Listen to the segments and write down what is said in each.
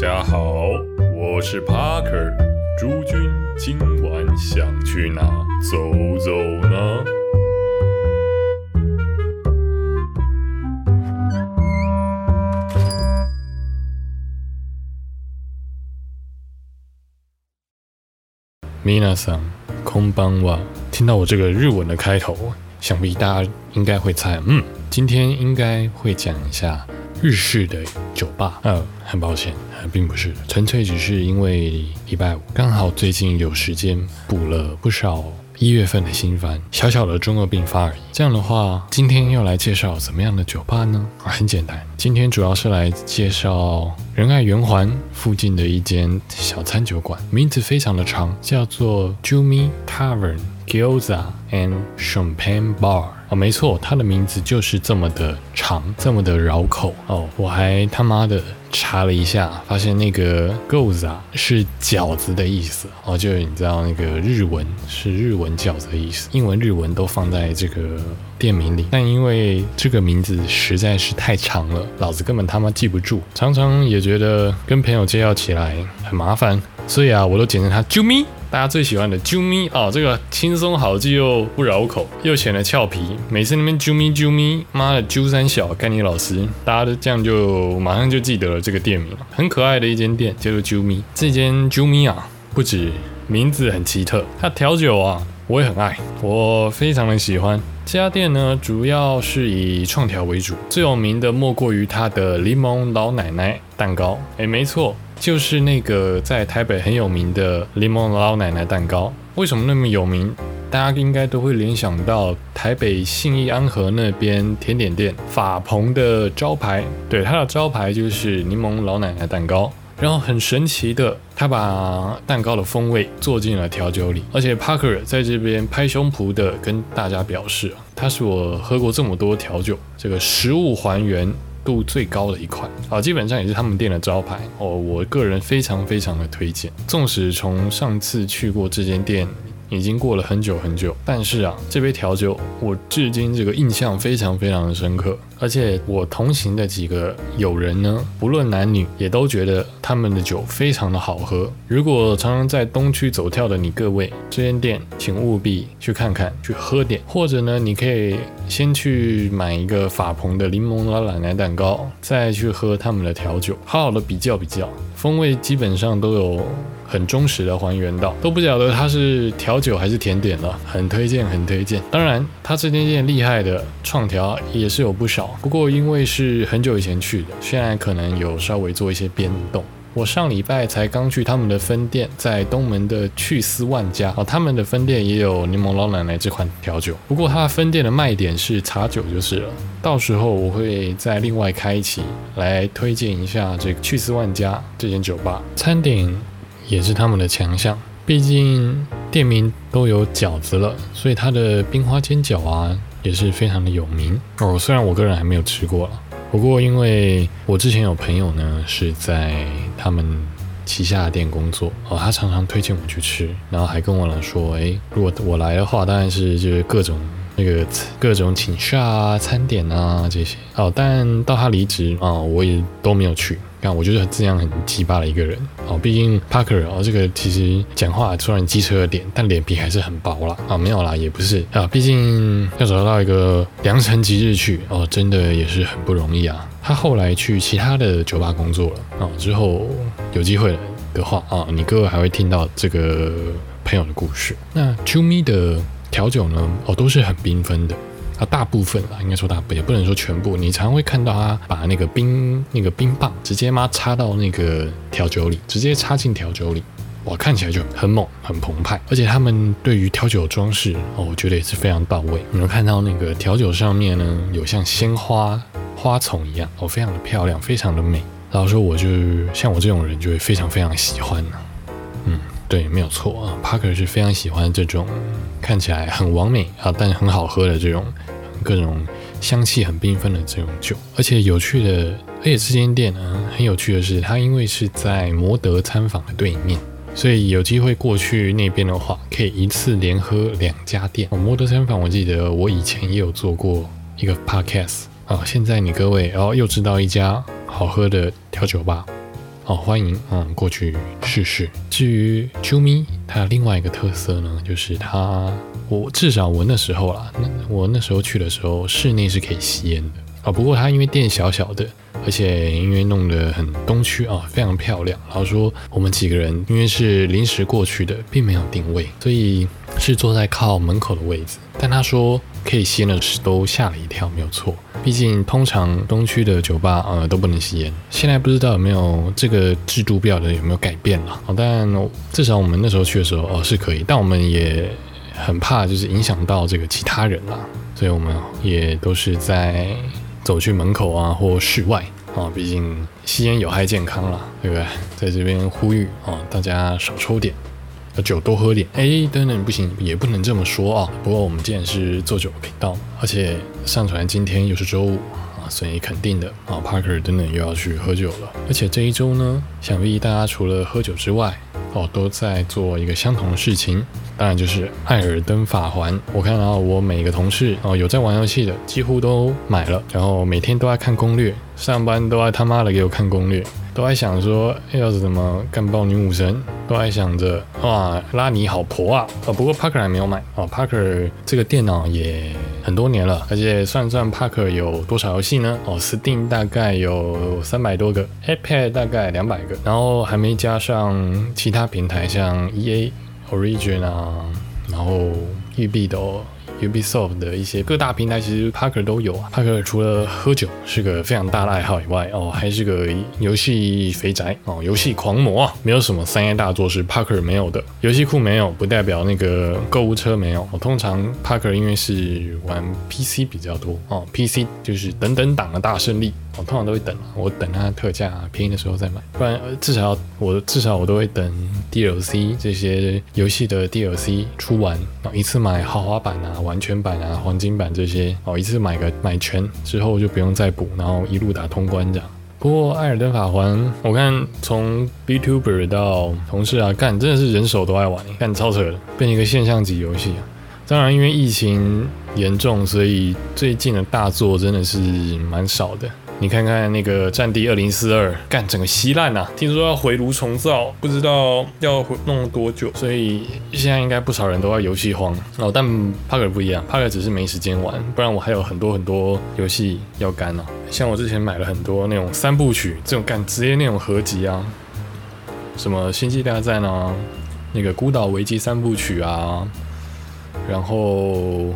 家好，我是 Parker。诸君今晚想去哪走走呢？米娜桑，空邦哇！听到我这个日文的开头，想必大家应该会猜，嗯，今天应该会讲一下。日式的酒吧，呃，很抱歉，呃，并不是，纯粹只是因为礼拜五刚好最近有时间补了不少一月份的新番，小小的中二病发而已。这样的话，今天要来介绍怎么样的酒吧呢？啊，很简单，今天主要是来介绍仁爱圆环附近的一间小餐酒馆，名字非常的长，叫做 Jumi Tavern Gyoza and Champagne Bar。哦，没错，它的名字就是这么的长，这么的绕口哦。我还他妈的查了一下，发现那个 “goes” 啊是饺子的意思哦，就是你知道那个日文是日文饺子的意思，英文、日文都放在这个店名里。但因为这个名字实在是太长了，老子根本他妈记不住，常常也觉得跟朋友介绍起来很麻烦，所以啊，我都简称它“啾咪”。大家最喜欢的啾咪啊，这个轻松好记又不绕口，又显得俏皮。每次那边啾咪啾咪，妈的啾三小干你老师，大家都这样就马上就记得了这个店名，很可爱的一间店，叫做啾咪。这间啾咪啊，不止名字很奇特，它调酒啊，我也很爱，我非常的喜欢。这家店呢，主要是以创条为主，最有名的莫过于它的柠檬老奶奶蛋糕。哎，没错。就是那个在台北很有名的柠檬老奶奶蛋糕，为什么那么有名？大家应该都会联想到台北信义安和那边甜点店法鹏的招牌，对，它的招牌就是柠檬老奶奶蛋糕。然后很神奇的，他把蛋糕的风味做进了调酒里，而且 Parker 在这边拍胸脯的跟大家表示，他是我喝过这么多调酒，这个食物还原。度最高的一款啊，基本上也是他们店的招牌哦。我个人非常非常的推荐，纵使从上次去过这间店已经过了很久很久，但是啊，这杯调酒我至今这个印象非常非常的深刻。而且我同行的几个友人呢，不论男女，也都觉得他们的酒非常的好喝。如果常常在东区走跳的你各位，这间店请务必去看看，去喝点，或者呢，你可以先去买一个法鹏的柠檬老奶奶蛋糕，再去喝他们的调酒，好好的比较比较，风味基本上都有很忠实的还原到，都不晓得它是调酒还是甜点了，很推荐，很推荐。当然，它这间店厉害的创调也是有不少。不过因为是很久以前去的，现在可能有稍微做一些变动。我上礼拜才刚去他们的分店，在东门的去思万家哦，他们的分店也有柠檬老奶奶这款调酒。不过它分店的卖点是茶酒就是了。到时候我会再另外开一期来推荐一下这个去思万家这间酒吧。餐点也是他们的强项，毕竟店名都有饺子了，所以它的冰花煎饺啊。也是非常的有名哦，虽然我个人还没有吃过了，不过因为我之前有朋友呢是在他们旗下的店工作哦，他常常推荐我去吃，然后还跟我来说，哎，如果我来的话，当然是就是各种那个各种请下啊、餐点啊这些哦，但到他离职啊，我也都没有去。看，我就是这样很奇葩的一个人哦。毕竟 Parker 哦，这个其实讲话虽然机车点，但脸皮还是很薄啦。啊。没有啦，也不是啊。毕竟要找到一个良辰吉日去哦，真的也是很不容易啊。他后来去其他的酒吧工作了啊。之后有机会的话啊，你哥哥还会听到这个朋友的故事。那 Jumi 的调酒呢，哦，都是很缤纷的。它大部分啊，应该说大部分，也不能说全部。你常会看到他把那个冰那个冰棒直接妈插到那个调酒里，直接插进调酒里，哇，看起来就很猛很澎湃。而且他们对于调酒装饰哦，我觉得也是非常到位。你能看到那个调酒上面呢，有像鲜花花丛一样哦，非常的漂亮，非常的美。然后说，我就像我这种人就会非常非常喜欢呢。对，没有错啊，Parker 是非常喜欢这种看起来很完美啊，但很好喝的这种。各种香气很缤纷的这种酒，而且有趣的，而且这间店呢很有趣的是，它因为是在摩德餐坊的对面，所以有机会过去那边的话，可以一次连喝两家店。哦，摩德餐坊，我记得我以前也有做过一个 podcast 啊。现在你各位，然后又知道一家好喝的调酒吧，哦，欢迎嗯过去试试。至于啾咪，它另外一个特色呢，就是它我至少我那时候啦，那我那时候去的时候，室内是可以吸烟的啊。不过它因为店小小的。而且因为弄得很东区啊，非常漂亮。然后说我们几个人因为是临时过去的，并没有定位，所以是坐在靠门口的位置。但他说可以吸烟的是都吓了一跳，没有错。毕竟通常东区的酒吧呃都不能吸烟。现在不知道有没有这个制度表的有没有改变了。但至少我们那时候去的时候哦是可以，但我们也很怕就是影响到这个其他人啦，所以我们也都是在。走去门口啊，或室外啊，毕竟吸烟有害健康啦，对不对？在这边呼吁啊，大家少抽点，酒多喝点。哎，等等，不行，也不能这么说啊。不过我们既然是做酒频道，而且上传今天又是周五啊，所以肯定的啊，Parker 等等又要去喝酒了。而且这一周呢，想必大家除了喝酒之外，哦，都在做一个相同的事情。当然就是《艾尔登法环》，我看到我每个同事哦有在玩游戏的，几乎都买了，然后每天都在看攻略，上班都在他妈的给我看攻略。都在想说要怎么干爆女武神，都在想着哇拉尼好婆啊！哦，不过 Parker 还没有买哦，Parker 这个电脑也很多年了，而且算算 Parker 有多少游戏呢？哦，Steam 大概有三百多个，iPad 大概两百个，然后还没加上其他平台像 EA Origin 啊，然后育碧的。Ubisoft 的一些各大平台其实 Parker 都有啊。Parker 除了喝酒是个非常大的爱好以外，哦，还是个游戏肥宅哦，游戏狂魔啊。没有什么三 A 大作是 Parker 没有的。游戏库没有，不代表那个购物车没有。我通常 Parker 因为是玩 PC 比较多哦，PC 就是等等党的大胜利。我通常都会等，我等它特价便宜的时候再买，不然至少我至少我都会等 DLC 这些游戏的 DLC 出完，然后一次买豪华版啊、完全版啊、黄金版这些，哦，一次买个买全之后就不用再补，然后一路打通关这样。不过《艾尔登法环》，我看从 Btuber 到同事啊，干真的是人手都爱玩，干超扯的，变成一个现象级游戏啊。当然，因为疫情严重，所以最近的大作真的是蛮少的。你看看那个《战地二零四二》，干整个稀烂呐！听说要回炉重造，不知道要弄多久，所以现在应该不少人都要游戏荒哦。但帕克不一样帕克只是没时间玩，不然我还有很多很多游戏要干呢。像我之前买了很多那种三部曲，这种干直接那种合集啊，什么《星际大战》啊，那个《孤岛危机》三部曲啊，然后《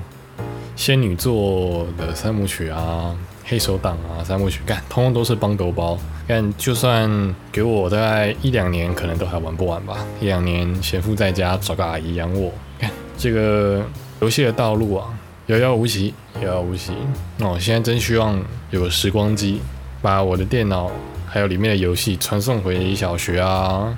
仙女座》的三部曲啊。黑手党啊，三部曲干，通通都是帮斗包。干，就算给我大概一两年，可能都还玩不完吧。一两年闲赋在家，找个阿姨养我。看，这个游戏的道路啊，遥遥无期，遥遥无期。哦，现在真希望有个时光机，把我的电脑还有里面的游戏传送回小学啊，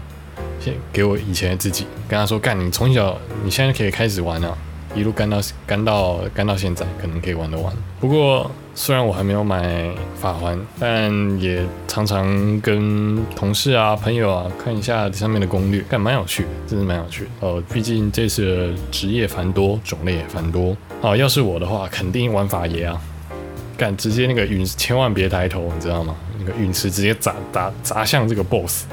先给我以前的自己，跟他说干，你从小你现在可以开始玩了。一路干到干到干到现在，可能可以玩得完。不过虽然我还没有买法环，但也常常跟同事啊、朋友啊看一下上面的攻略，干蛮有趣，真是蛮有趣的哦。毕竟这次职业繁多，种类也繁多哦。要是我的话，肯定玩法爷啊，干直接那个陨千万别抬头，你知道吗？那个陨石直接砸砸砸向这个 BOSS。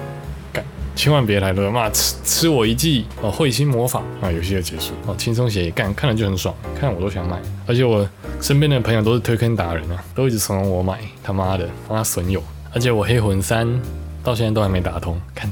千万别来了，妈吃吃我一记哦！彗星魔法啊，游戏就结束哦，轻松写干，看了就很爽，看我都想买。而且我身边的朋友都是推坑达人啊，都一直怂恿我买，他妈的，他损友。而且我黑魂三到现在都还没打通，看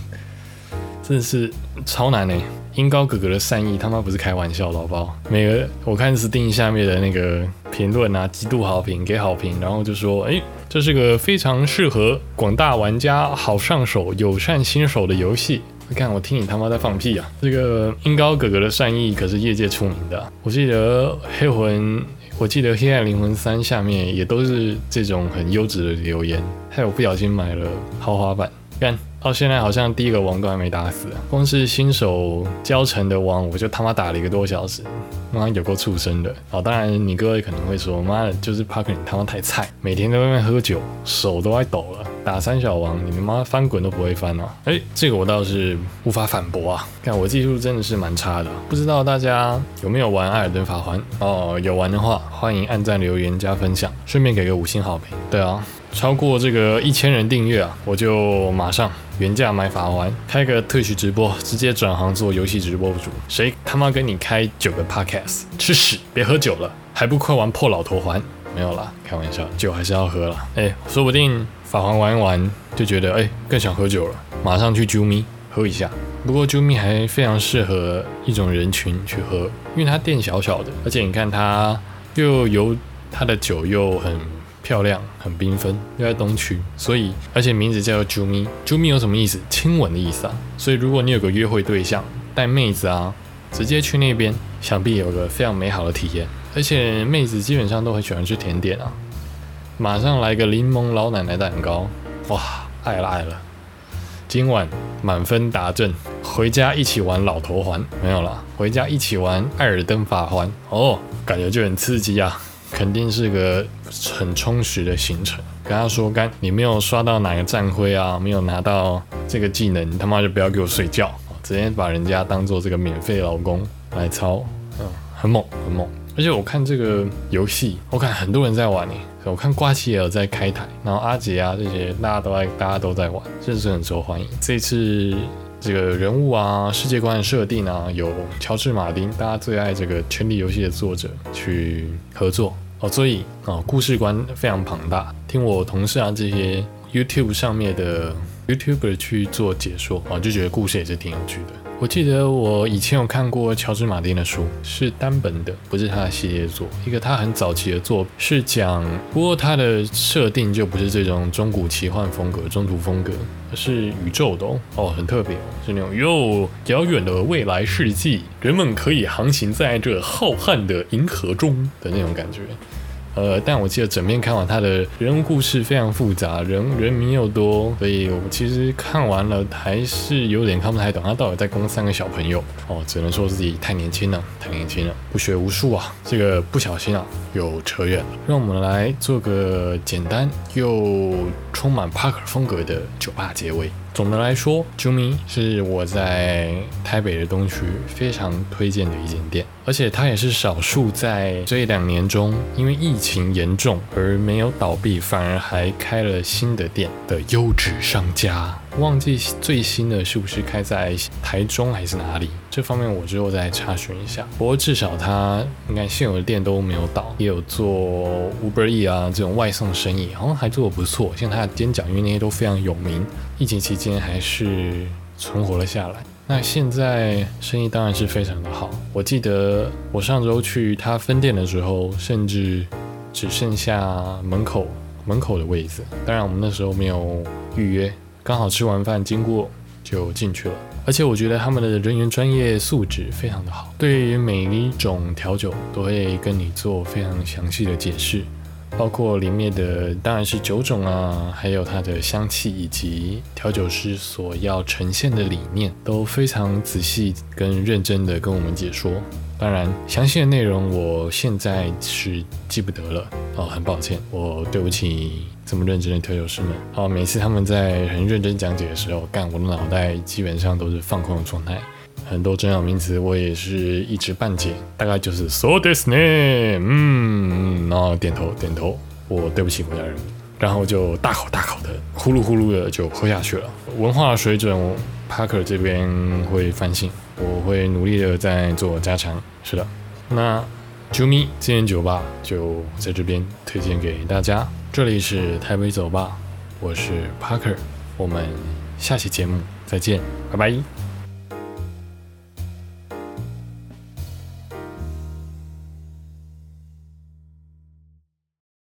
真的是超难呢。音高哥哥的善意他妈不是开玩笑，好不好？每个我看是定下面的那个评论啊，极度好评，给好评，然后就说，哎，这是个非常适合广大玩家好上手、友善新手的游戏。你看我听你他妈在放屁啊！这个音高哥哥的善意可是业界出名的。我记得黑魂，我记得黑暗灵魂三下面也都是这种很优质的留言，害我不小心买了豪华版，干。到现在好像第一个王都还没打死，光是新手教成的王，我就他妈打了一个多小时，妈有够畜生的。哦，当然你各位可能会说，妈的，就是帕克你他妈太菜，每天在外面喝酒，手都快抖了，打三小王你他妈翻滚都不会翻啊！哎，这个我倒是无法反驳啊，看我技术真的是蛮差的，不知道大家有没有玩艾尔登法环？哦，有玩的话欢迎按赞留言加分享，顺便给个五星好评。对啊。超过这个一千人订阅啊，我就马上原价买法环，开个特许直播，直接转行做游戏直播主。谁他妈跟你开九个 podcast？吃屎！别喝酒了，还不快玩破老头环？没有啦，开玩笑，酒还是要喝了。哎，说不定法环玩一玩就觉得哎更想喝酒了，马上去啾咪喝一下。不过啾咪还非常适合一种人群去喝，因为它店小小的，而且你看它又有它的酒又很漂亮、很缤纷，又在东区，所以而且名字叫做 Jumi。Jumi 有什么意思？亲吻的意思啊。所以如果你有个约会对象带妹子啊，直接去那边，想必有个非常美好的体验。而且妹子基本上都很喜欢吃甜点啊，马上来个柠檬老奶奶蛋糕，哇，爱了爱了！今晚满分达阵，回家一起玩老头环没有了，回家一起玩艾尔登法环哦，感觉就很刺激啊，肯定是个很充实的行程。跟他说干，你没有刷到哪个战徽啊，没有拿到这个技能，你他妈就不要给我睡觉，直接把人家当做这个免费劳工来操，嗯，很猛很猛。而且我看这个游戏，我看很多人在玩诶。我看瓜奇也有在开台，然后阿杰啊这些大家都在，大家都在玩，真的是很受欢迎。这次这个人物啊、世界观的设定啊，有乔治马丁，大家最爱这个《权力游戏》的作者去合作哦，所以啊，故事观非常庞大。听我同事啊这些 YouTube 上面的 YouTuber 去做解说啊，就觉得故事也是挺有趣的。我记得我以前有看过乔治马丁的书，是单本的，不是他的系列作。一个他很早期的作是讲，不过他的设定就不是这种中古奇幻风格、中土风格，而是宇宙的哦，很特别，是那种哟遥远的未来世纪，人们可以航行在这浩瀚的银河中的那种感觉。呃，但我记得整篇看完，他的人物故事非常复杂，人人名又多，所以我其实看完了还是有点看不太懂，他到底在攻三个小朋友哦，只能说自己太年轻了，太年轻了，不学无术啊，这个不小心啊，又扯远了。让我们来做个简单又充满 Parker 风格的酒吧结尾。总的来说，Jumi 是我在台北的东区非常推荐的一间店，而且它也是少数在这两年中因为疫情严重而没有倒闭，反而还开了新的店的优质商家。忘记最新的是不是开在台中还是哪里？这方面我之后再查询一下。不过至少它应该现有的店都没有倒，也有做 Uber E 啊这种外送生意，好像还做得不错。像它的煎饺，因为那些都非常有名，疫情期间还是存活了下来。那现在生意当然是非常的好。我记得我上周去他分店的时候，甚至只剩下门口门口的位置。当然我们那时候没有预约。刚好吃完饭经过就进去了，而且我觉得他们的人员专业素质非常的好，对于每一种调酒都会跟你做非常详细的解释，包括里面的当然是酒种啊，还有它的香气以及调酒师所要呈现的理念都非常仔细跟认真的跟我们解说。当然，详细的内容我现在是记不得了哦，很抱歉，我对不起这么认真的调酒师们。好，每次他们在很认真讲解的时候，干我的脑袋基本上都是放空的状态，很多重要名词我也是一知半解，大概就是 so this name，嗯，然后点头点头，我对不起国家人民，然后就大口大口的呼噜呼噜的就喝下去了。文化水准，Parker 这边会翻新。我会努力的在做加强，是的。那 Jumi 这间酒吧就在这边推荐给大家。这里是台北酒吧，我是 Parker，我们下期节目再见，拜拜。